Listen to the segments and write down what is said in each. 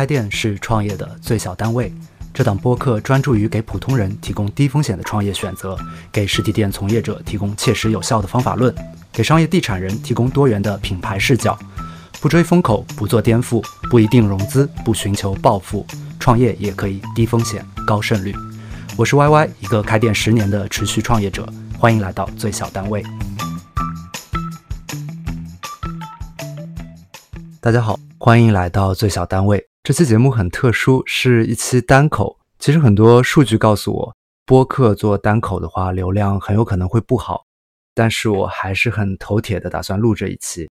开店是创业的最小单位。这档播客专注于给普通人提供低风险的创业选择，给实体店从业者提供切实有效的方法论，给商业地产人提供多元的品牌视角。不追风口，不做颠覆，不一定融资，不寻求暴富，创业也可以低风险高胜率。我是 Y Y，一个开店十年的持续创业者，欢迎来到最小单位。大家好，欢迎来到最小单位。这期节目很特殊，是一期单口。其实很多数据告诉我，播客做单口的话，流量很有可能会不好。但是我还是很头铁的打算录这一期。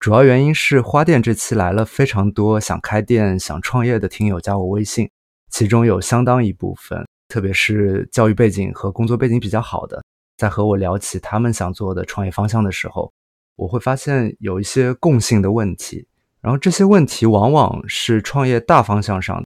主要原因是花店这期来了非常多想开店、想创业的听友加我微信，其中有相当一部分，特别是教育背景和工作背景比较好的，在和我聊起他们想做的创业方向的时候，我会发现有一些共性的问题。然后这些问题往往是创业大方向上，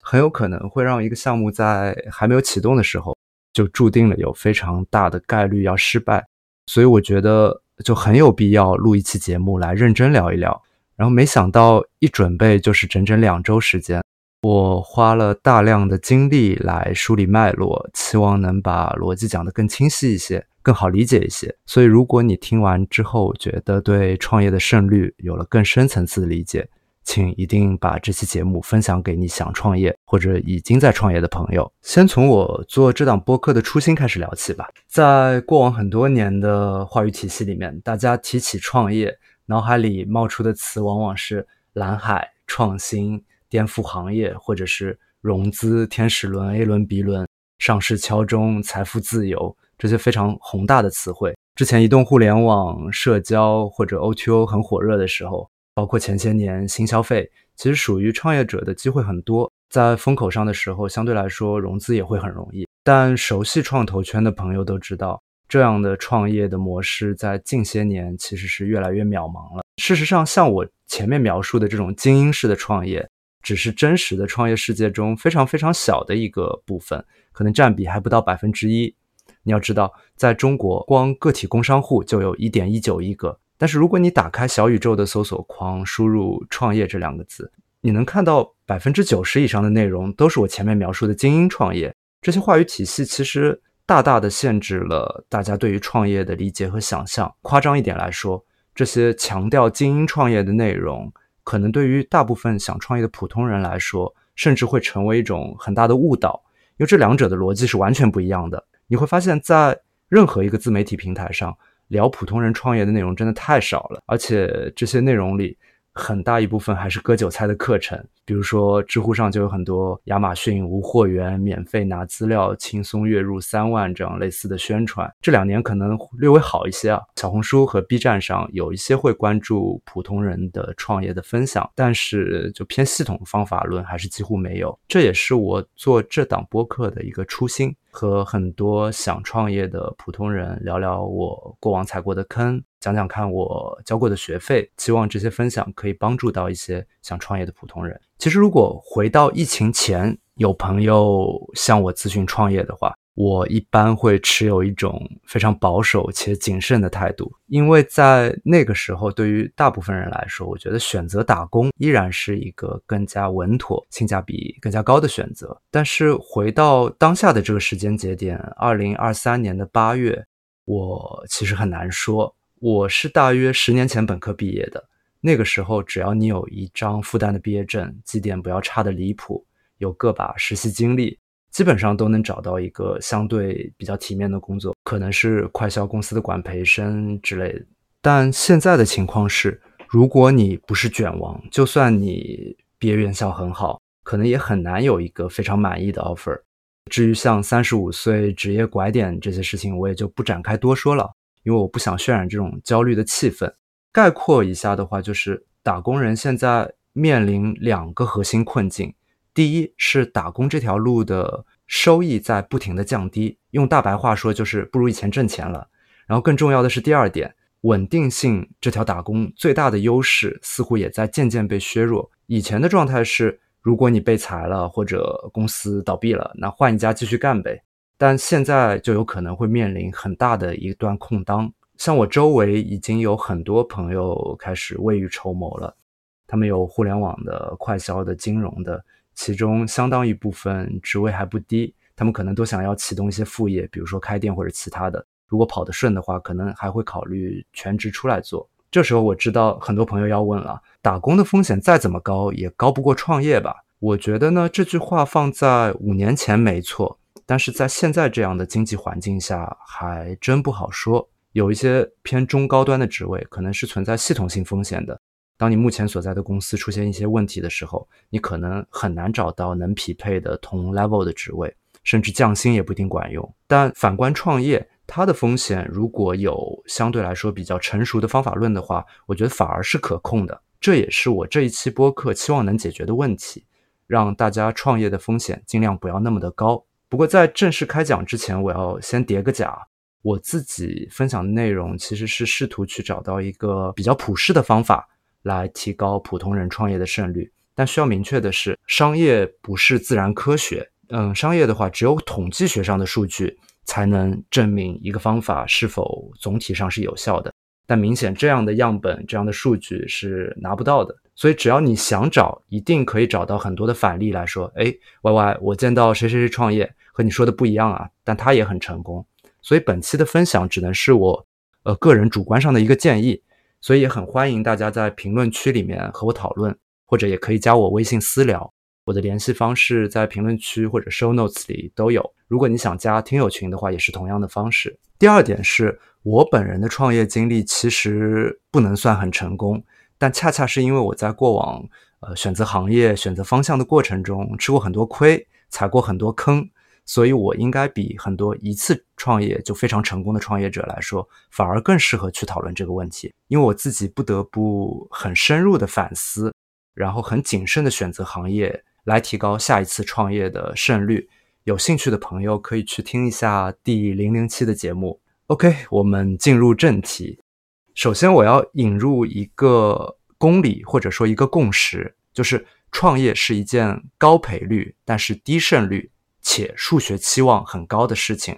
很有可能会让一个项目在还没有启动的时候，就注定了有非常大的概率要失败。所以我觉得就很有必要录一期节目来认真聊一聊。然后没想到一准备就是整整两周时间，我花了大量的精力来梳理脉络，期望能把逻辑讲得更清晰一些。更好理解一些，所以如果你听完之后觉得对创业的胜率有了更深层次的理解，请一定把这期节目分享给你想创业或者已经在创业的朋友。先从我做这档播客的初心开始聊起吧。在过往很多年的话语体系里面，大家提起创业，脑海里冒出的词往往是蓝海、创新、颠覆行业，或者是融资、天使轮、A 轮、B 轮、上市敲钟、财富自由。这些非常宏大的词汇，之前移动互联网、社交或者 O2O 很火热的时候，包括前些年新消费，其实属于创业者的机会很多。在风口上的时候，相对来说融资也会很容易。但熟悉创投圈的朋友都知道，这样的创业的模式在近些年其实是越来越渺茫了。事实上，像我前面描述的这种精英式的创业，只是真实的创业世界中非常非常小的一个部分，可能占比还不到百分之一。你要知道，在中国，光个体工商户就有一点一九亿个。但是，如果你打开小宇宙的搜索框，输入“创业”这两个字，你能看到百分之九十以上的内容都是我前面描述的精英创业。这些话语体系其实大大的限制了大家对于创业的理解和想象。夸张一点来说，这些强调精英创业的内容，可能对于大部分想创业的普通人来说，甚至会成为一种很大的误导，因为这两者的逻辑是完全不一样的。你会发现在任何一个自媒体平台上聊普通人创业的内容真的太少了，而且这些内容里。很大一部分还是割韭菜的课程，比如说知乎上就有很多亚马逊无货源、免费拿资料、轻松月入三万这样类似的宣传。这两年可能略微好一些啊。小红书和 B 站上有一些会关注普通人的创业的分享，但是就偏系统方法论还是几乎没有。这也是我做这档播客的一个初心，和很多想创业的普通人聊聊我过往踩过的坑。讲讲看我交过的学费，希望这些分享可以帮助到一些想创业的普通人。其实，如果回到疫情前，有朋友向我咨询创业的话，我一般会持有一种非常保守且谨慎的态度，因为在那个时候，对于大部分人来说，我觉得选择打工依然是一个更加稳妥、性价比更加高的选择。但是，回到当下的这个时间节点，二零二三年的八月，我其实很难说。我是大约十年前本科毕业的，那个时候只要你有一张复旦的毕业证，绩点不要差的离谱，有个把实习经历，基本上都能找到一个相对比较体面的工作，可能是快销公司的管培生之类的。但现在的情况是，如果你不是卷王，就算你毕业院校很好，可能也很难有一个非常满意的 offer。至于像三十五岁职业拐点这些事情，我也就不展开多说了。因为我不想渲染这种焦虑的气氛。概括一下的话，就是打工人现在面临两个核心困境：第一是打工这条路的收益在不停的降低，用大白话说就是不如以前挣钱了。然后更重要的是第二点，稳定性这条打工最大的优势似乎也在渐渐被削弱。以前的状态是，如果你被裁了或者公司倒闭了，那换一家继续干呗。但现在就有可能会面临很大的一段空当，像我周围已经有很多朋友开始未雨绸缪了，他们有互联网的、快销的、金融的，其中相当一部分职位还不低，他们可能都想要启动一些副业，比如说开店或者其他的。如果跑得顺的话，可能还会考虑全职出来做。这时候我知道很多朋友要问了：打工的风险再怎么高，也高不过创业吧？我觉得呢，这句话放在五年前没错，但是在现在这样的经济环境下，还真不好说。有一些偏中高端的职位，可能是存在系统性风险的。当你目前所在的公司出现一些问题的时候，你可能很难找到能匹配的同 level 的职位，甚至降薪也不一定管用。但反观创业，它的风险如果有相对来说比较成熟的方法论的话，我觉得反而是可控的。这也是我这一期播客期望能解决的问题，让大家创业的风险尽量不要那么的高。不过在正式开讲之前，我要先叠个甲，我自己分享的内容其实是试图去找到一个比较普适的方法来提高普通人创业的胜率。但需要明确的是，商业不是自然科学。嗯，商业的话，只有统计学上的数据。才能证明一个方法是否总体上是有效的，但明显这样的样本、这样的数据是拿不到的。所以只要你想找，一定可以找到很多的反例来说，哎，Y Y，我见到谁谁谁创业和你说的不一样啊，但他也很成功。所以本期的分享只能是我呃个人主观上的一个建议，所以也很欢迎大家在评论区里面和我讨论，或者也可以加我微信私聊。我的联系方式在评论区或者 show notes 里都有。如果你想加听友群的话，也是同样的方式。第二点是我本人的创业经历其实不能算很成功，但恰恰是因为我在过往呃选择行业、选择方向的过程中吃过很多亏、踩过很多坑，所以我应该比很多一次创业就非常成功的创业者来说，反而更适合去讨论这个问题。因为我自己不得不很深入的反思，然后很谨慎的选择行业。来提高下一次创业的胜率，有兴趣的朋友可以去听一下第零零七的节目。OK，我们进入正题。首先，我要引入一个公理或者说一个共识，就是创业是一件高赔率但是低胜率且数学期望很高的事情。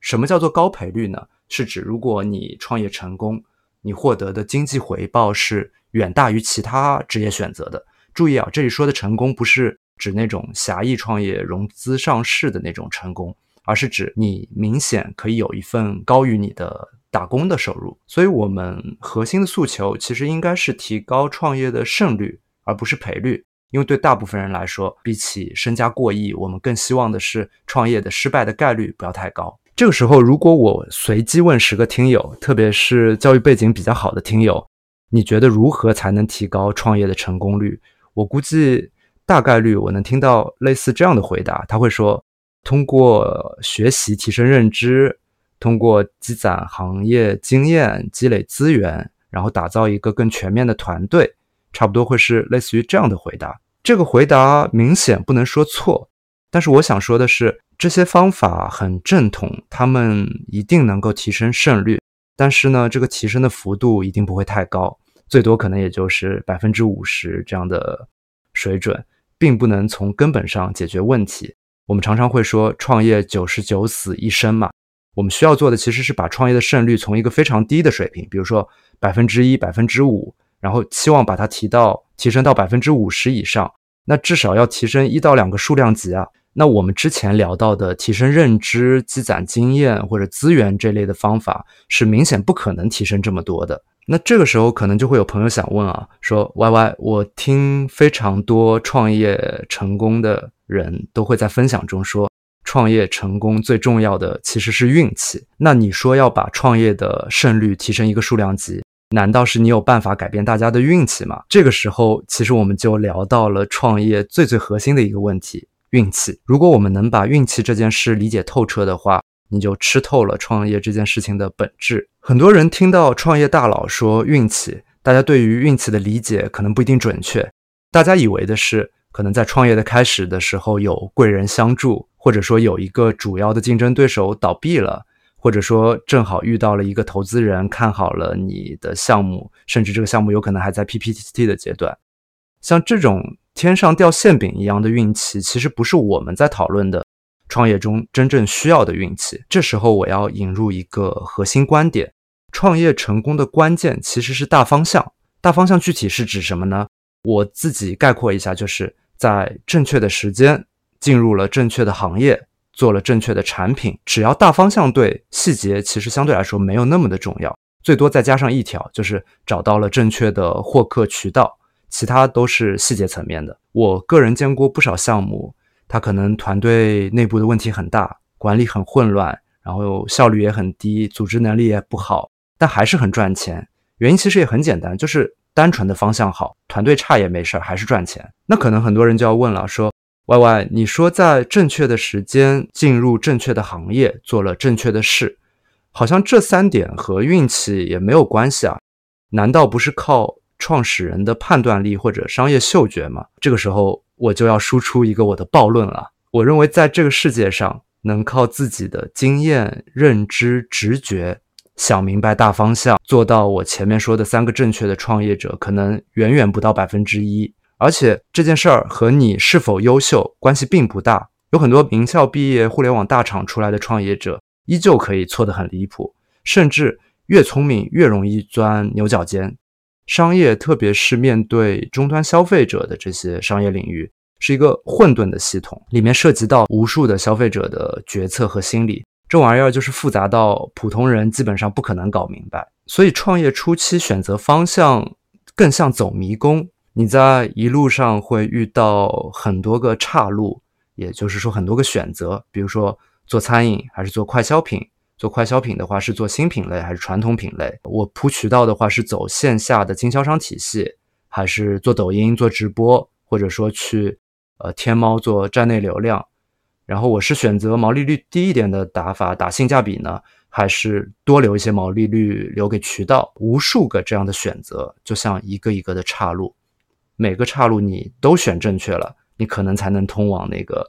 什么叫做高赔率呢？是指如果你创业成功，你获得的经济回报是远大于其他职业选择的。注意啊，这里说的成功不是。指那种狭义创业融资上市的那种成功，而是指你明显可以有一份高于你的打工的收入。所以，我们核心的诉求其实应该是提高创业的胜率，而不是赔率。因为对大部分人来说，比起身家过亿，我们更希望的是创业的失败的概率不要太高。这个时候，如果我随机问十个听友，特别是教育背景比较好的听友，你觉得如何才能提高创业的成功率？我估计。大概率我能听到类似这样的回答，他会说：通过学习提升认知，通过积攒行业经验、积累资源，然后打造一个更全面的团队，差不多会是类似于这样的回答。这个回答明显不能说错，但是我想说的是，这些方法很正统，他们一定能够提升胜率，但是呢，这个提升的幅度一定不会太高，最多可能也就是百分之五十这样的水准。并不能从根本上解决问题。我们常常会说，创业九十九死一生嘛。我们需要做的其实是把创业的胜率从一个非常低的水平，比如说百分之一、百分之五，然后期望把它提到提升到百分之五十以上。那至少要提升一到两个数量级啊。那我们之前聊到的提升认知、积攒经验或者资源这类的方法，是明显不可能提升这么多的。那这个时候可能就会有朋友想问啊，说 Y Y，我听非常多创业成功的人都会在分享中说，创业成功最重要的其实是运气。那你说要把创业的胜率提升一个数量级，难道是你有办法改变大家的运气吗？这个时候其实我们就聊到了创业最最核心的一个问题——运气。如果我们能把运气这件事理解透彻的话，你就吃透了创业这件事情的本质。很多人听到创业大佬说运气，大家对于运气的理解可能不一定准确。大家以为的是，可能在创业的开始的时候有贵人相助，或者说有一个主要的竞争对手倒闭了，或者说正好遇到了一个投资人看好了你的项目，甚至这个项目有可能还在 PPT 的阶段。像这种天上掉馅饼一样的运气，其实不是我们在讨论的。创业中真正需要的运气，这时候我要引入一个核心观点：创业成功的关键其实是大方向。大方向具体是指什么呢？我自己概括一下，就是在正确的时间进入了正确的行业，做了正确的产品，只要大方向对，细节其实相对来说没有那么的重要，最多再加上一条，就是找到了正确的获客渠道，其他都是细节层面的。我个人见过不少项目，它可能团队内部的问题很大，管理很混乱，然后效率也很低，组织能力也不好，但还是很赚钱。原因其实也很简单，就是单纯的方向好，团队差也没事儿，还是赚钱。那可能很多人就要问了，说歪歪你说在正确的时间进入正确的行业，做了正确的事，好像这三点和运气也没有关系啊？难道不是靠创始人的判断力或者商业嗅觉吗？这个时候我就要输出一个我的暴论了。我认为在这个世界上，能靠自己的经验、认知、直觉。想明白大方向，做到我前面说的三个正确的创业者，可能远远不到百分之一。而且这件事儿和你是否优秀关系并不大。有很多名校毕业、互联网大厂出来的创业者，依旧可以错得很离谱，甚至越聪明越容易钻牛角尖。商业，特别是面对终端消费者的这些商业领域，是一个混沌的系统，里面涉及到无数的消费者的决策和心理。这玩意儿就是复杂到普通人基本上不可能搞明白，所以创业初期选择方向更像走迷宫。你在一路上会遇到很多个岔路，也就是说很多个选择。比如说做餐饮还是做快消品，做快消品的话是做新品类还是传统品类？我铺渠道的话是走线下的经销商体系，还是做抖音做直播，或者说去呃天猫做站内流量？然后我是选择毛利率低一点的打法，打性价比呢，还是多留一些毛利率留给渠道？无数个这样的选择，就像一个一个的岔路，每个岔路你都选正确了，你可能才能通往那个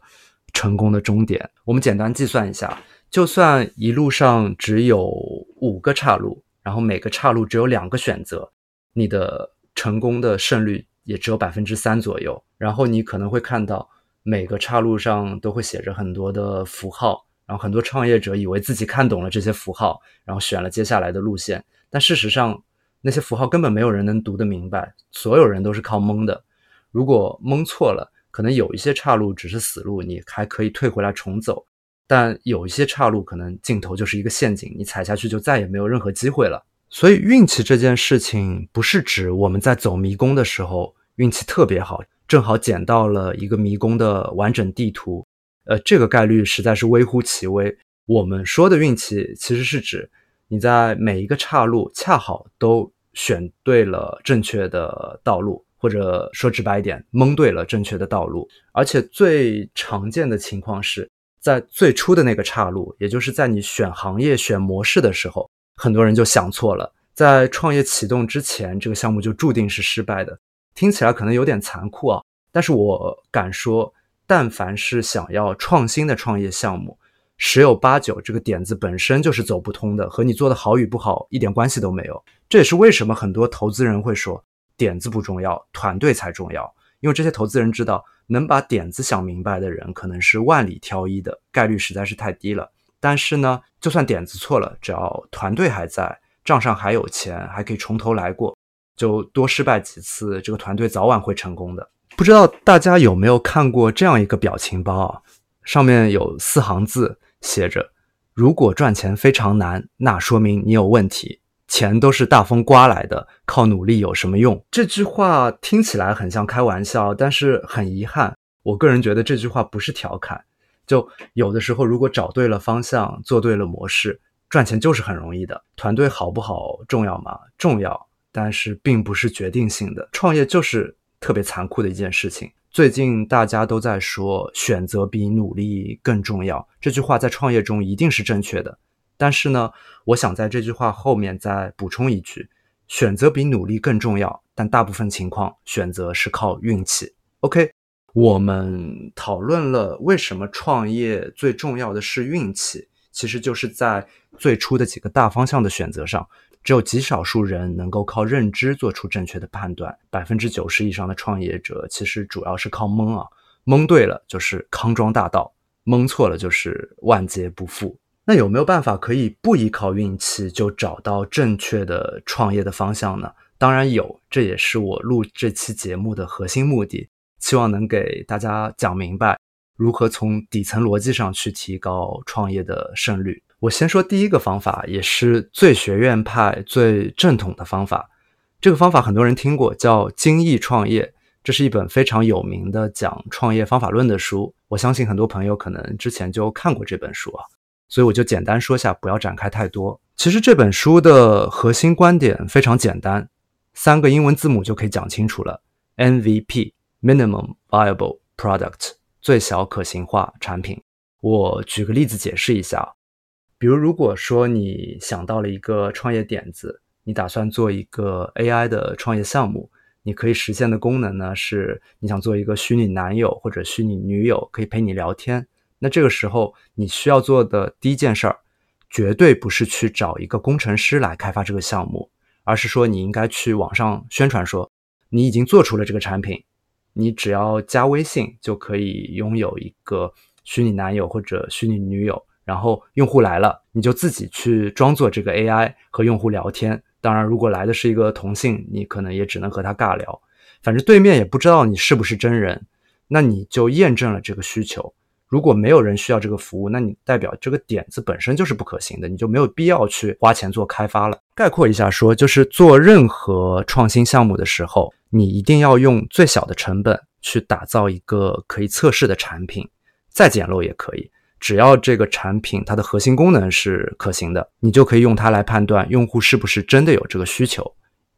成功的终点。我们简单计算一下，就算一路上只有五个岔路，然后每个岔路只有两个选择，你的成功的胜率也只有百分之三左右。然后你可能会看到。每个岔路上都会写着很多的符号，然后很多创业者以为自己看懂了这些符号，然后选了接下来的路线。但事实上，那些符号根本没有人能读得明白，所有人都是靠蒙的。如果蒙错了，可能有一些岔路只是死路，你还可以退回来重走；但有一些岔路可能尽头就是一个陷阱，你踩下去就再也没有任何机会了。所以，运气这件事情不是指我们在走迷宫的时候运气特别好。正好捡到了一个迷宫的完整地图，呃，这个概率实在是微乎其微。我们说的运气，其实是指你在每一个岔路恰好都选对了正确的道路，或者说直白一点，蒙对了正确的道路。而且最常见的情况是在最初的那个岔路，也就是在你选行业、选模式的时候，很多人就想错了，在创业启动之前，这个项目就注定是失败的。听起来可能有点残酷啊，但是我敢说，但凡是想要创新的创业项目，十有八九这个点子本身就是走不通的，和你做的好与不好一点关系都没有。这也是为什么很多投资人会说，点子不重要，团队才重要。因为这些投资人知道，能把点子想明白的人可能是万里挑一的，概率实在是太低了。但是呢，就算点子错了，只要团队还在，账上还有钱，还可以从头来过。就多失败几次，这个团队早晚会成功的。不知道大家有没有看过这样一个表情包啊？上面有四行字，写着：“如果赚钱非常难，那说明你有问题。钱都是大风刮来的，靠努力有什么用？”这句话听起来很像开玩笑，但是很遗憾，我个人觉得这句话不是调侃。就有的时候，如果找对了方向，做对了模式，赚钱就是很容易的。团队好不好重要吗？重要。但是并不是决定性的，创业就是特别残酷的一件事情。最近大家都在说选择比努力更重要，这句话在创业中一定是正确的。但是呢，我想在这句话后面再补充一句：选择比努力更重要，但大部分情况选择是靠运气。OK，我们讨论了为什么创业最重要的是运气，其实就是在最初的几个大方向的选择上。只有极少数人能够靠认知做出正确的判断，百分之九十以上的创业者其实主要是靠蒙啊，蒙对了就是康庄大道，蒙错了就是万劫不复。那有没有办法可以不依靠运气就找到正确的创业的方向呢？当然有，这也是我录这期节目的核心目的，希望能给大家讲明白如何从底层逻辑上去提高创业的胜率。我先说第一个方法，也是最学院派、最正统的方法。这个方法很多人听过，叫“精益创业”。这是一本非常有名的讲创业方法论的书。我相信很多朋友可能之前就看过这本书啊，所以我就简单说下，不要展开太多。其实这本书的核心观点非常简单，三个英文字母就可以讲清楚了：MVP（Minimum Viable Product），最小可行化产品。我举个例子解释一下，比如如果说你想到了一个创业点子。你打算做一个 AI 的创业项目，你可以实现的功能呢是你想做一个虚拟男友或者虚拟女友，可以陪你聊天。那这个时候你需要做的第一件事儿，绝对不是去找一个工程师来开发这个项目，而是说你应该去网上宣传说你已经做出了这个产品，你只要加微信就可以拥有一个虚拟男友或者虚拟女友，然后用户来了，你就自己去装作这个 AI 和用户聊天。当然，如果来的是一个同性，你可能也只能和他尬聊，反正对面也不知道你是不是真人，那你就验证了这个需求。如果没有人需要这个服务，那你代表这个点子本身就是不可行的，你就没有必要去花钱做开发了。概括一下说，就是做任何创新项目的时候，你一定要用最小的成本去打造一个可以测试的产品，再简陋也可以。只要这个产品它的核心功能是可行的，你就可以用它来判断用户是不是真的有这个需求。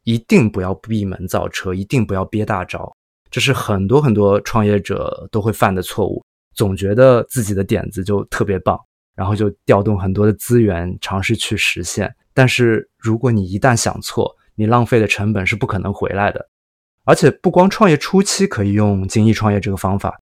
一定不要闭门造车，一定不要憋大招，这是很多很多创业者都会犯的错误。总觉得自己的点子就特别棒，然后就调动很多的资源尝试去实现。但是如果你一旦想错，你浪费的成本是不可能回来的。而且不光创业初期可以用精益创业这个方法。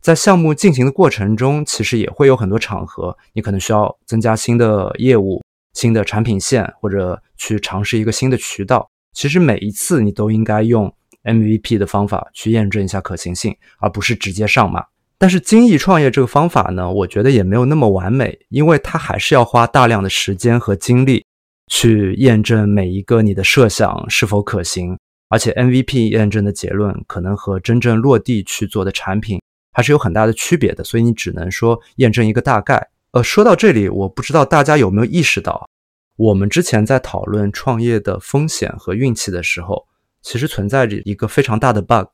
在项目进行的过程中，其实也会有很多场合，你可能需要增加新的业务、新的产品线，或者去尝试一个新的渠道。其实每一次你都应该用 MVP 的方法去验证一下可行性，而不是直接上马。但是精益创业这个方法呢，我觉得也没有那么完美，因为它还是要花大量的时间和精力去验证每一个你的设想是否可行，而且 MVP 验证的结论可能和真正落地去做的产品。还是有很大的区别的，所以你只能说验证一个大概。呃，说到这里，我不知道大家有没有意识到，我们之前在讨论创业的风险和运气的时候，其实存在着一个非常大的 bug。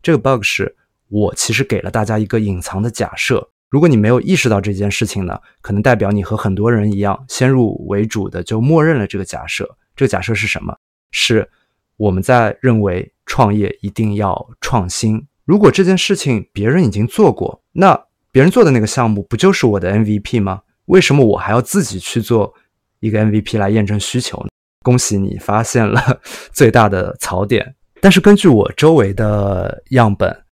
这个 bug 是我其实给了大家一个隐藏的假设。如果你没有意识到这件事情呢，可能代表你和很多人一样，先入为主的就默认了这个假设。这个假设是什么？是我们在认为创业一定要创新。如果这件事情别人已经做过，那别人做的那个项目不就是我的 MVP 吗？为什么我还要自己去做一个 MVP 来验证需求呢？恭喜你发现了最大的槽点。但是根据我周围的样本，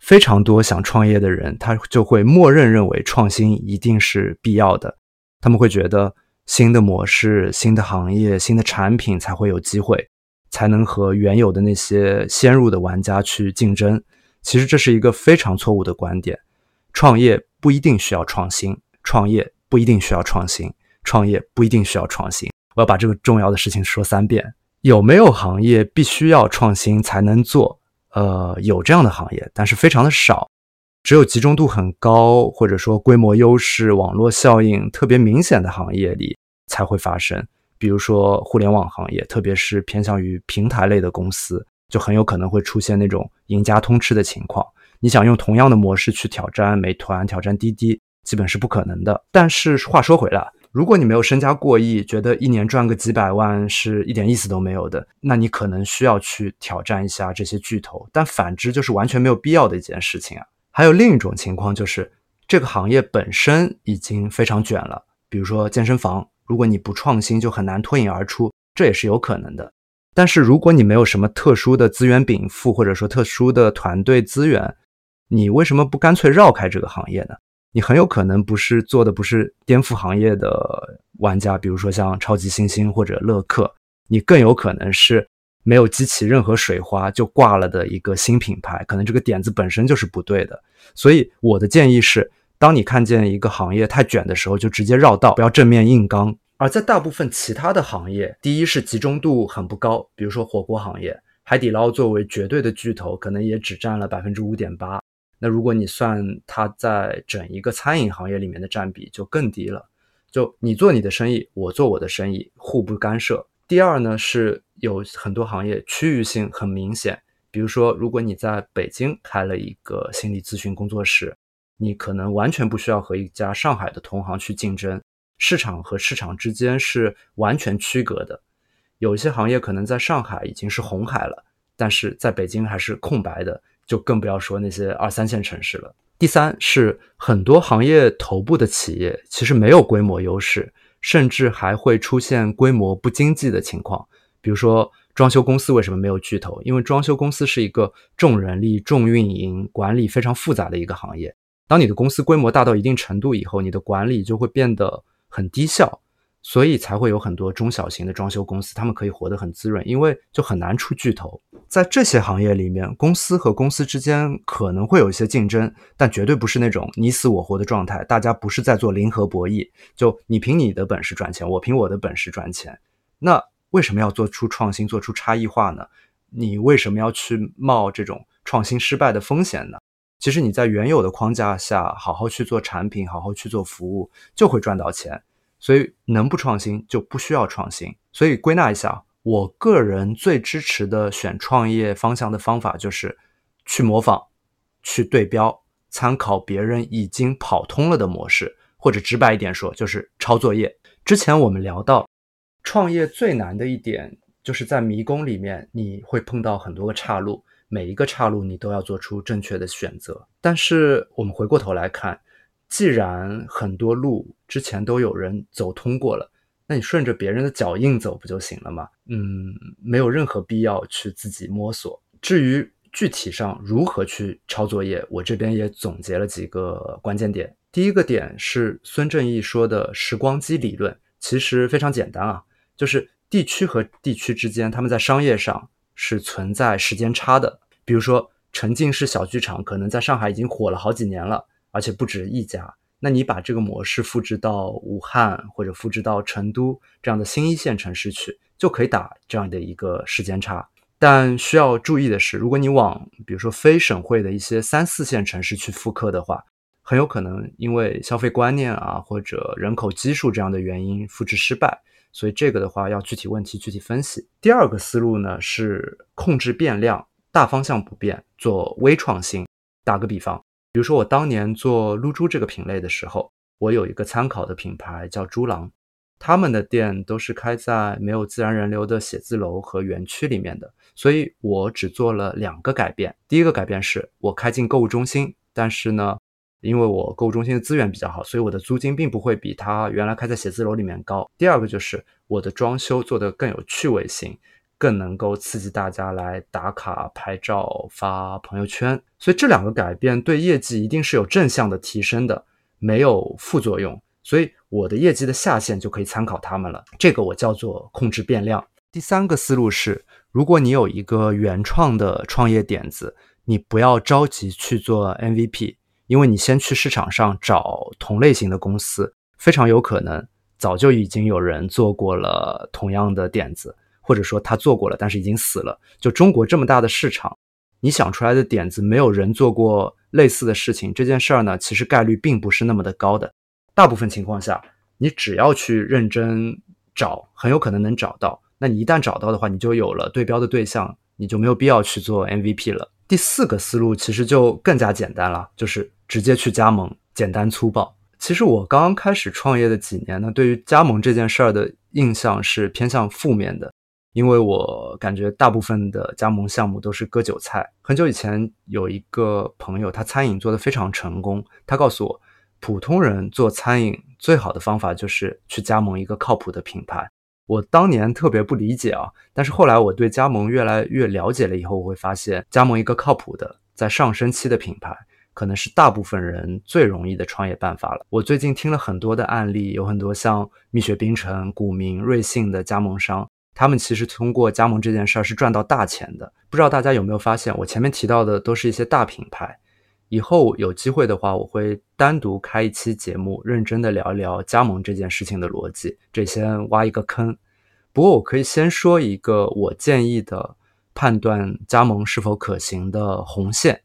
非常多想创业的人，他就会默认认为创新一定是必要的。他们会觉得新的模式、新的行业、新的产品才会有机会，才能和原有的那些先入的玩家去竞争。其实这是一个非常错误的观点，创业不一定需要创新，创业不一定需要创新，创业不一定需要创新。我要把这个重要的事情说三遍。有没有行业必须要创新才能做？呃，有这样的行业，但是非常的少，只有集中度很高，或者说规模优势、网络效应特别明显的行业里才会发生。比如说互联网行业，特别是偏向于平台类的公司。就很有可能会出现那种赢家通吃的情况。你想用同样的模式去挑战美团、挑战滴滴，基本是不可能的。但是话说回来，如果你没有身家过亿，觉得一年赚个几百万是一点意思都没有的，那你可能需要去挑战一下这些巨头。但反之，就是完全没有必要的一件事情啊。还有另一种情况，就是这个行业本身已经非常卷了，比如说健身房，如果你不创新，就很难脱颖而出，这也是有可能的。但是如果你没有什么特殊的资源禀赋，或者说特殊的团队资源，你为什么不干脆绕开这个行业呢？你很有可能不是做的不是颠覆行业的玩家，比如说像超级星星或者乐客，你更有可能是没有激起任何水花就挂了的一个新品牌，可能这个点子本身就是不对的。所以我的建议是，当你看见一个行业太卷的时候，就直接绕道，不要正面硬刚。而在大部分其他的行业，第一是集中度很不高，比如说火锅行业，海底捞作为绝对的巨头，可能也只占了百分之五点八。那如果你算它在整一个餐饮行业里面的占比，就更低了。就你做你的生意，我做我的生意，互不干涉。第二呢，是有很多行业区域性很明显，比如说，如果你在北京开了一个心理咨询工作室，你可能完全不需要和一家上海的同行去竞争，市场和市场之间是完全区隔的。有一些行业可能在上海已经是红海了，但是在北京还是空白的，就更不要说那些二三线城市了。第三是很多行业头部的企业其实没有规模优势，甚至还会出现规模不经济的情况。比如说装修公司为什么没有巨头？因为装修公司是一个重人力、重运营、管理非常复杂的一个行业。当你的公司规模大到一定程度以后，你的管理就会变得很低效。所以才会有很多中小型的装修公司，他们可以活得很滋润，因为就很难出巨头。在这些行业里面，公司和公司之间可能会有一些竞争，但绝对不是那种你死我活的状态。大家不是在做零和博弈，就你凭你的本事赚钱，我凭我的本事赚钱。那为什么要做出创新，做出差异化呢？你为什么要去冒这种创新失败的风险呢？其实你在原有的框架下好好去做产品，好好去做服务，就会赚到钱。所以能不创新就不需要创新。所以归纳一下，我个人最支持的选创业方向的方法就是去模仿、去对标、参考别人已经跑通了的模式，或者直白一点说就是抄作业。之前我们聊到，创业最难的一点就是在迷宫里面你会碰到很多个岔路，每一个岔路你都要做出正确的选择。但是我们回过头来看。既然很多路之前都有人走通过了，那你顺着别人的脚印走不就行了吗？嗯，没有任何必要去自己摸索。至于具体上如何去抄作业，我这边也总结了几个关键点。第一个点是孙正义说的时光机理论，其实非常简单啊，就是地区和地区之间，他们在商业上是存在时间差的。比如说沉浸式小剧场，可能在上海已经火了好几年了。而且不止一家，那你把这个模式复制到武汉或者复制到成都这样的新一线城市去，就可以打这样的一个时间差。但需要注意的是，如果你往比如说非省会的一些三四线城市去复刻的话，很有可能因为消费观念啊或者人口基数这样的原因复制失败。所以这个的话要具体问题具体分析。第二个思路呢是控制变量，大方向不变，做微创新。打个比方。比如说，我当年做撸猪这个品类的时候，我有一个参考的品牌叫猪郎，他们的店都是开在没有自然人流的写字楼和园区里面的，所以我只做了两个改变。第一个改变是我开进购物中心，但是呢，因为我购物中心的资源比较好，所以我的租金并不会比他原来开在写字楼里面高。第二个就是我的装修做得更有趣味性。更能够刺激大家来打卡、拍照、发朋友圈，所以这两个改变对业绩一定是有正向的提升的，没有副作用。所以我的业绩的下限就可以参考他们了。这个我叫做控制变量。第三个思路是，如果你有一个原创的创业点子，你不要着急去做 MVP，因为你先去市场上找同类型的公司，非常有可能早就已经有人做过了同样的点子。或者说他做过了，但是已经死了。就中国这么大的市场，你想出来的点子没有人做过类似的事情，这件事儿呢，其实概率并不是那么的高的。大部分情况下，你只要去认真找，很有可能能找到。那你一旦找到的话，你就有了对标的对象，你就没有必要去做 MVP 了。第四个思路其实就更加简单了，就是直接去加盟，简单粗暴。其实我刚刚开始创业的几年呢，对于加盟这件事儿的印象是偏向负面的。因为我感觉大部分的加盟项目都是割韭菜。很久以前有一个朋友，他餐饮做得非常成功。他告诉我，普通人做餐饮最好的方法就是去加盟一个靠谱的品牌。我当年特别不理解啊，但是后来我对加盟越来越了解了以后，我会发现加盟一个靠谱的在上升期的品牌，可能是大部分人最容易的创业办法了。我最近听了很多的案例，有很多像蜜雪冰城、古茗、瑞幸的加盟商。他们其实通过加盟这件事儿是赚到大钱的。不知道大家有没有发现，我前面提到的都是一些大品牌，以后有机会的话，我会单独开一期节目，认真的聊一聊加盟这件事情的逻辑。这先挖一个坑。不过我可以先说一个我建议的判断加盟是否可行的红线，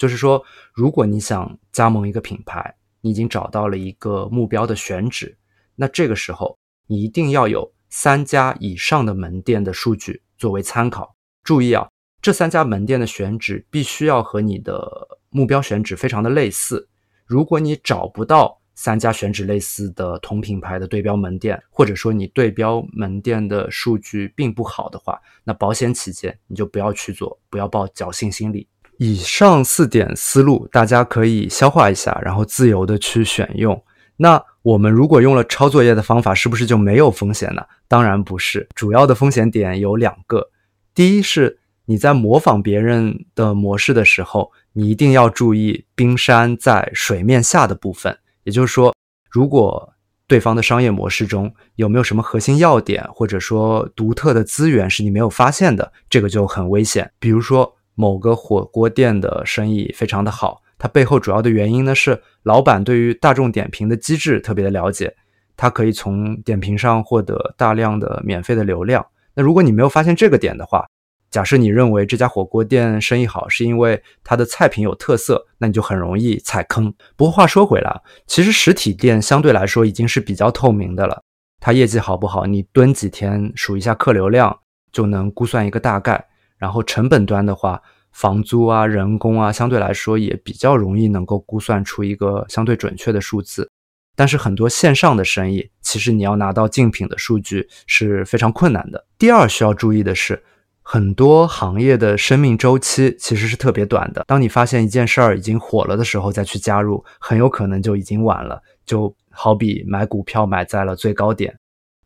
就是说，如果你想加盟一个品牌，你已经找到了一个目标的选址，那这个时候你一定要有三家以上的门店的数据作为参考。注意啊，这三家门店的选址必须要和你的。目标选址非常的类似，如果你找不到三家选址类似的同品牌的对标门店，或者说你对标门店的数据并不好的话，那保险起见，你就不要去做，不要抱侥幸心理。以上四点思路，大家可以消化一下，然后自由的去选用。那我们如果用了抄作业的方法，是不是就没有风险呢？当然不是，主要的风险点有两个，第一是。你在模仿别人的模式的时候，你一定要注意冰山在水面下的部分。也就是说，如果对方的商业模式中有没有什么核心要点，或者说独特的资源是你没有发现的，这个就很危险。比如说，某个火锅店的生意非常的好，它背后主要的原因呢是老板对于大众点评的机制特别的了解，他可以从点评上获得大量的免费的流量。那如果你没有发现这个点的话，假设你认为这家火锅店生意好，是因为它的菜品有特色，那你就很容易踩坑。不过话说回来，其实实体店相对来说已经是比较透明的了。它业绩好不好，你蹲几天数一下客流量，就能估算一个大概。然后成本端的话，房租啊、人工啊，相对来说也比较容易能够估算出一个相对准确的数字。但是很多线上的生意，其实你要拿到竞品的数据是非常困难的。第二需要注意的是。很多行业的生命周期其实是特别短的。当你发现一件事儿已经火了的时候，再去加入，很有可能就已经晚了。就好比买股票买在了最高点，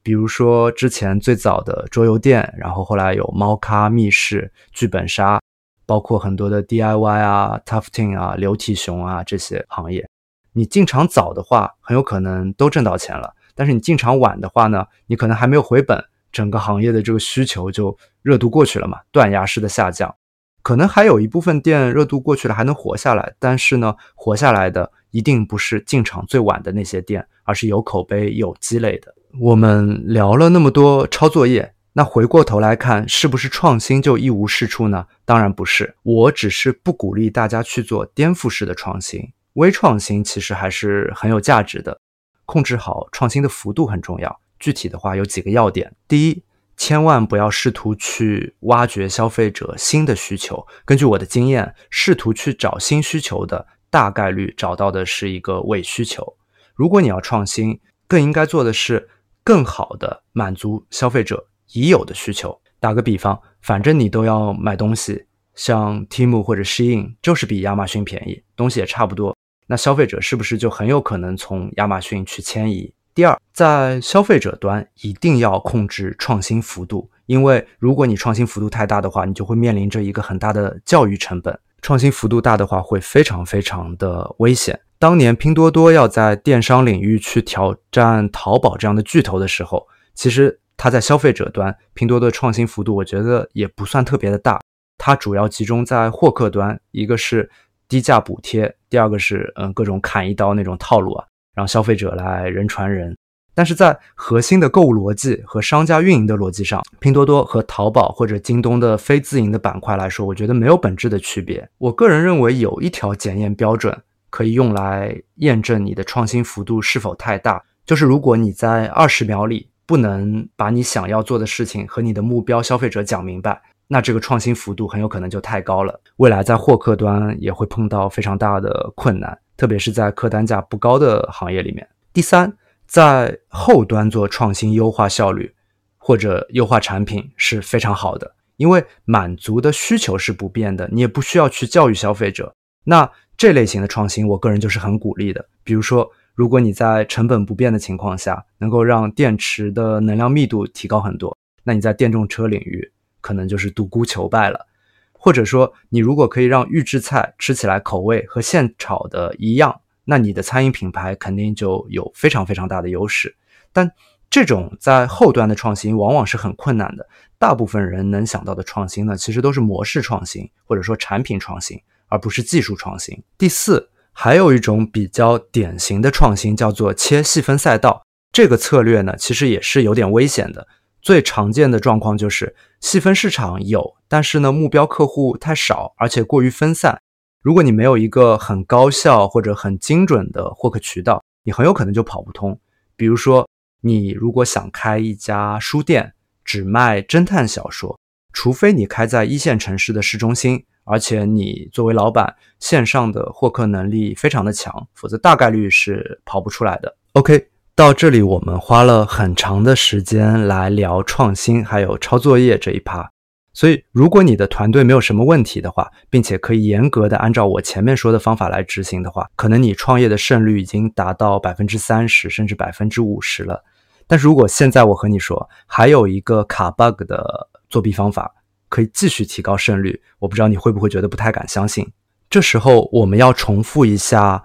比如说之前最早的桌游店，然后后来有猫咖、密室、剧本杀，包括很多的 DIY 啊、Tufting 啊、流体熊啊这些行业。你进场早的话，很有可能都挣到钱了；但是你进场晚的话呢，你可能还没有回本。整个行业的这个需求就热度过去了嘛，断崖式的下降，可能还有一部分店热度过去了还能活下来，但是呢，活下来的一定不是进场最晚的那些店，而是有口碑、有积累的。我们聊了那么多抄作业，那回过头来看，是不是创新就一无是处呢？当然不是，我只是不鼓励大家去做颠覆式的创新，微创新其实还是很有价值的，控制好创新的幅度很重要。具体的话有几个要点：第一，千万不要试图去挖掘消费者新的需求。根据我的经验，试图去找新需求的，大概率找到的是一个伪需求。如果你要创新，更应该做的是更好的满足消费者已有的需求。打个比方，反正你都要买东西，像 Temu 或者 Shein 就是比亚马逊便宜，东西也差不多，那消费者是不是就很有可能从亚马逊去迁移？第二，在消费者端一定要控制创新幅度，因为如果你创新幅度太大的话，你就会面临着一个很大的教育成本。创新幅度大的话，会非常非常的危险。当年拼多多要在电商领域去挑战淘宝这样的巨头的时候，其实它在消费者端，拼多多创新幅度，我觉得也不算特别的大。它主要集中在获客端，一个是低价补贴，第二个是嗯各种砍一刀那种套路啊。让消费者来人传人，但是在核心的购物逻辑和商家运营的逻辑上，拼多多和淘宝或者京东的非自营的板块来说，我觉得没有本质的区别。我个人认为有一条检验标准可以用来验证你的创新幅度是否太大，就是如果你在二十秒里不能把你想要做的事情和你的目标消费者讲明白，那这个创新幅度很有可能就太高了。未来在获客端也会碰到非常大的困难。特别是在客单价不高的行业里面。第三，在后端做创新、优化效率或者优化产品是非常好的，因为满足的需求是不变的，你也不需要去教育消费者。那这类型的创新，我个人就是很鼓励的。比如说，如果你在成本不变的情况下，能够让电池的能量密度提高很多，那你在电动车领域可能就是独孤求败了。或者说，你如果可以让预制菜吃起来口味和现炒的一样，那你的餐饮品牌肯定就有非常非常大的优势。但这种在后端的创新往往是很困难的。大部分人能想到的创新呢，其实都是模式创新或者说产品创新，而不是技术创新。第四，还有一种比较典型的创新叫做切细分赛道，这个策略呢，其实也是有点危险的。最常见的状况就是细分市场有，但是呢，目标客户太少，而且过于分散。如果你没有一个很高效或者很精准的获客渠道，你很有可能就跑不通。比如说，你如果想开一家书店，只卖侦探小说，除非你开在一线城市的市中心，而且你作为老板，线上的获客能力非常的强，否则大概率是跑不出来的。OK，到这里我们花了很长的时间来聊创新，还有抄作业这一趴。所以，如果你的团队没有什么问题的话，并且可以严格的按照我前面说的方法来执行的话，可能你创业的胜率已经达到百分之三十甚至百分之五十了。但是如果现在我和你说还有一个卡 bug 的作弊方法，可以继续提高胜率，我不知道你会不会觉得不太敢相信。这时候我们要重复一下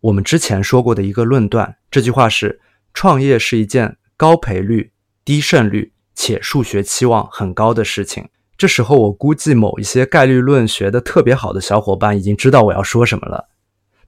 我们之前说过的一个论断，这句话是：创业是一件高赔率、低胜率且数学期望很高的事情。这时候，我估计某一些概率论学的特别好的小伙伴已经知道我要说什么了。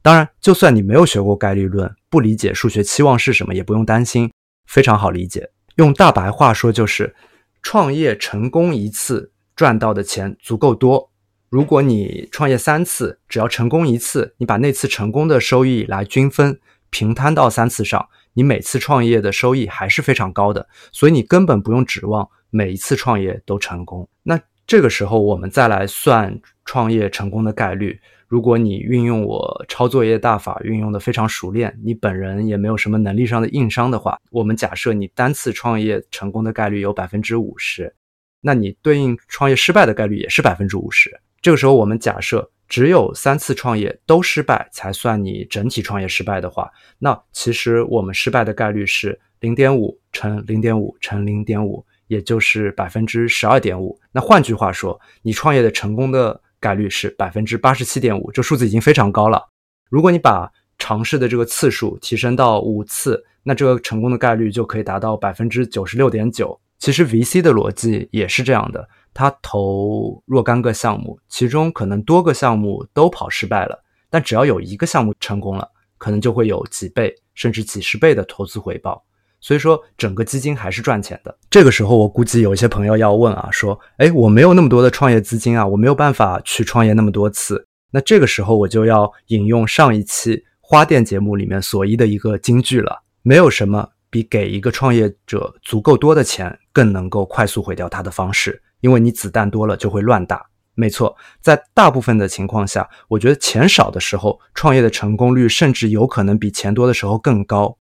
当然，就算你没有学过概率论，不理解数学期望是什么，也不用担心，非常好理解。用大白话说就是，创业成功一次赚到的钱足够多。如果你创业三次，只要成功一次，你把那次成功的收益来均分平摊到三次上，你每次创业的收益还是非常高的。所以你根本不用指望。每一次创业都成功，那这个时候我们再来算创业成功的概率。如果你运用我抄作业大法运用的非常熟练，你本人也没有什么能力上的硬伤的话，我们假设你单次创业成功的概率有百分之五十，那你对应创业失败的概率也是百分之五十。这个时候我们假设只有三次创业都失败才算你整体创业失败的话，那其实我们失败的概率是零点五乘零点五乘零点五。也就是百分之十二点五。那换句话说，你创业的成功的概率是百分之八十七点五，这数字已经非常高了。如果你把尝试的这个次数提升到五次，那这个成功的概率就可以达到百分之九十六点九。其实 VC 的逻辑也是这样的，他投若干个项目，其中可能多个项目都跑失败了，但只要有一个项目成功了，可能就会有几倍甚至几十倍的投资回报。所以说，整个基金还是赚钱的。这个时候，我估计有一些朋友要问啊，说：“哎，我没有那么多的创业资金啊，我没有办法去创业那么多次。”那这个时候，我就要引用上一期花店节目里面所依的一个金句了：没有什么比给一个创业者足够多的钱更能够快速毁掉他的方式，因为你子弹多了就会乱打。没错，在大部分的情况下，我觉得钱少的时候，创业的成功率甚至有可能比钱多的时候更高。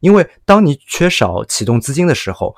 因为当你缺少启动资金的时候，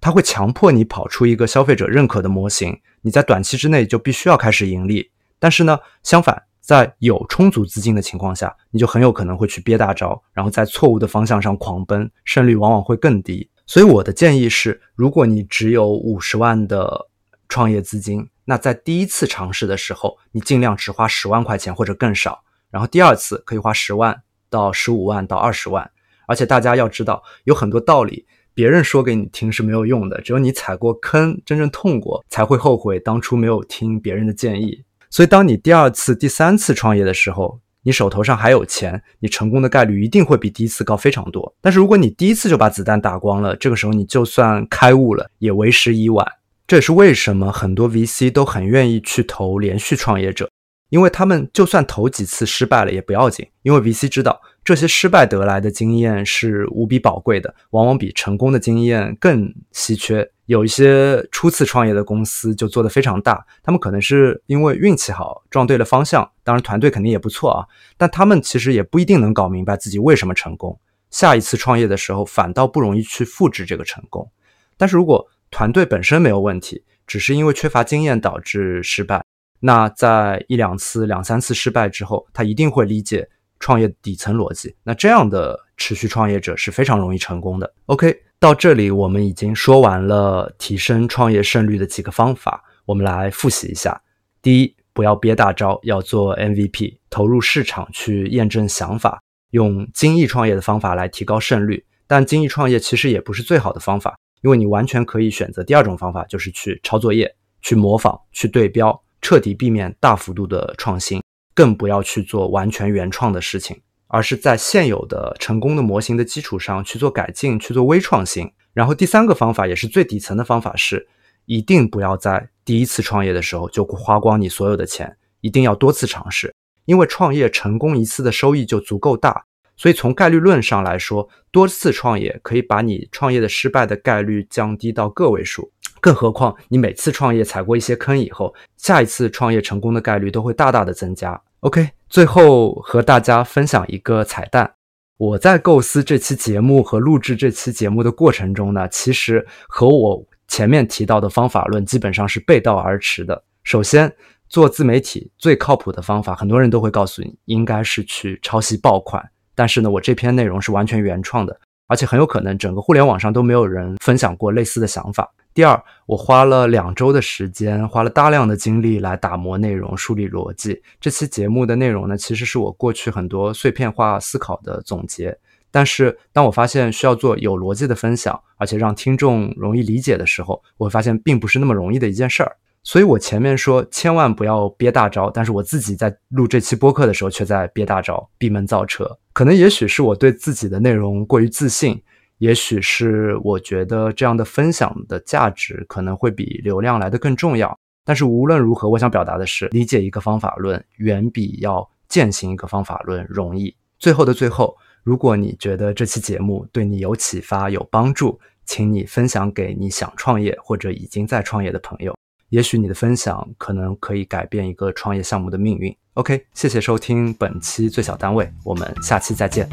它会强迫你跑出一个消费者认可的模型，你在短期之内就必须要开始盈利。但是呢，相反，在有充足资金的情况下，你就很有可能会去憋大招，然后在错误的方向上狂奔，胜率往往会更低。所以我的建议是，如果你只有五十万的创业资金，那在第一次尝试的时候，你尽量只花十万块钱或者更少，然后第二次可以花十万到十五万到二十万。而且大家要知道，有很多道理，别人说给你听是没有用的，只有你踩过坑，真正痛过，才会后悔当初没有听别人的建议。所以，当你第二次、第三次创业的时候，你手头上还有钱，你成功的概率一定会比第一次高非常多。但是，如果你第一次就把子弹打光了，这个时候你就算开悟了，也为时已晚。这也是为什么很多 VC 都很愿意去投连续创业者。因为他们就算头几次失败了也不要紧，因为 VC 知道这些失败得来的经验是无比宝贵的，往往比成功的经验更稀缺。有一些初次创业的公司就做得非常大，他们可能是因为运气好撞对了方向，当然团队肯定也不错啊，但他们其实也不一定能搞明白自己为什么成功。下一次创业的时候反倒不容易去复制这个成功。但是如果团队本身没有问题，只是因为缺乏经验导致失败。那在一两次、两三次失败之后，他一定会理解创业底层逻辑。那这样的持续创业者是非常容易成功的。OK，到这里我们已经说完了提升创业胜率的几个方法，我们来复习一下。第一，不要憋大招，要做 MVP，投入市场去验证想法，用精益创业的方法来提高胜率。但精益创业其实也不是最好的方法，因为你完全可以选择第二种方法，就是去抄作业、去模仿、去对标。彻底避免大幅度的创新，更不要去做完全原创的事情，而是在现有的成功的模型的基础上去做改进，去做微创新。然后第三个方法也是最底层的方法是，一定不要在第一次创业的时候就花光你所有的钱，一定要多次尝试，因为创业成功一次的收益就足够大。所以从概率论上来说，多次创业可以把你创业的失败的概率降低到个位数。更何况你每次创业踩过一些坑以后，下一次创业成功的概率都会大大的增加。OK，最后和大家分享一个彩蛋。我在构思这期节目和录制这期节目的过程中呢，其实和我前面提到的方法论基本上是背道而驰的。首先，做自媒体最靠谱的方法，很多人都会告诉你，应该是去抄袭爆款。但是呢，我这篇内容是完全原创的，而且很有可能整个互联网上都没有人分享过类似的想法。第二，我花了两周的时间，花了大量的精力来打磨内容、梳理逻辑。这期节目的内容呢，其实是我过去很多碎片化思考的总结。但是，当我发现需要做有逻辑的分享，而且让听众容易理解的时候，我会发现并不是那么容易的一件事儿。所以我前面说千万不要憋大招，但是我自己在录这期播客的时候却在憋大招，闭门造车。可能也许是我对自己的内容过于自信，也许是我觉得这样的分享的价值可能会比流量来的更重要。但是无论如何，我想表达的是，理解一个方法论远比要践行一个方法论容易。最后的最后，如果你觉得这期节目对你有启发、有帮助，请你分享给你想创业或者已经在创业的朋友。也许你的分享可能可以改变一个创业项目的命运。OK，谢谢收听本期最小单位，我们下期再见。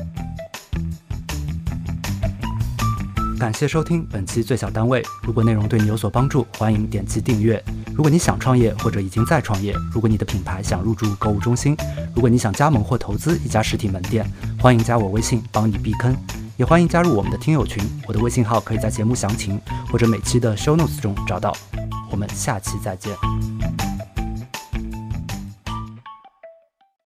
感谢收听本期最小单位。如果内容对你有所帮助，欢迎点击订阅。如果你想创业或者已经在创业，如果你的品牌想入驻购物中心，如果你想加盟或投资一家实体门店，欢迎加我微信帮你避坑。也欢迎加入我们的听友群，我的微信号可以在节目详情或者每期的 show notes 中找到。我们下期再见。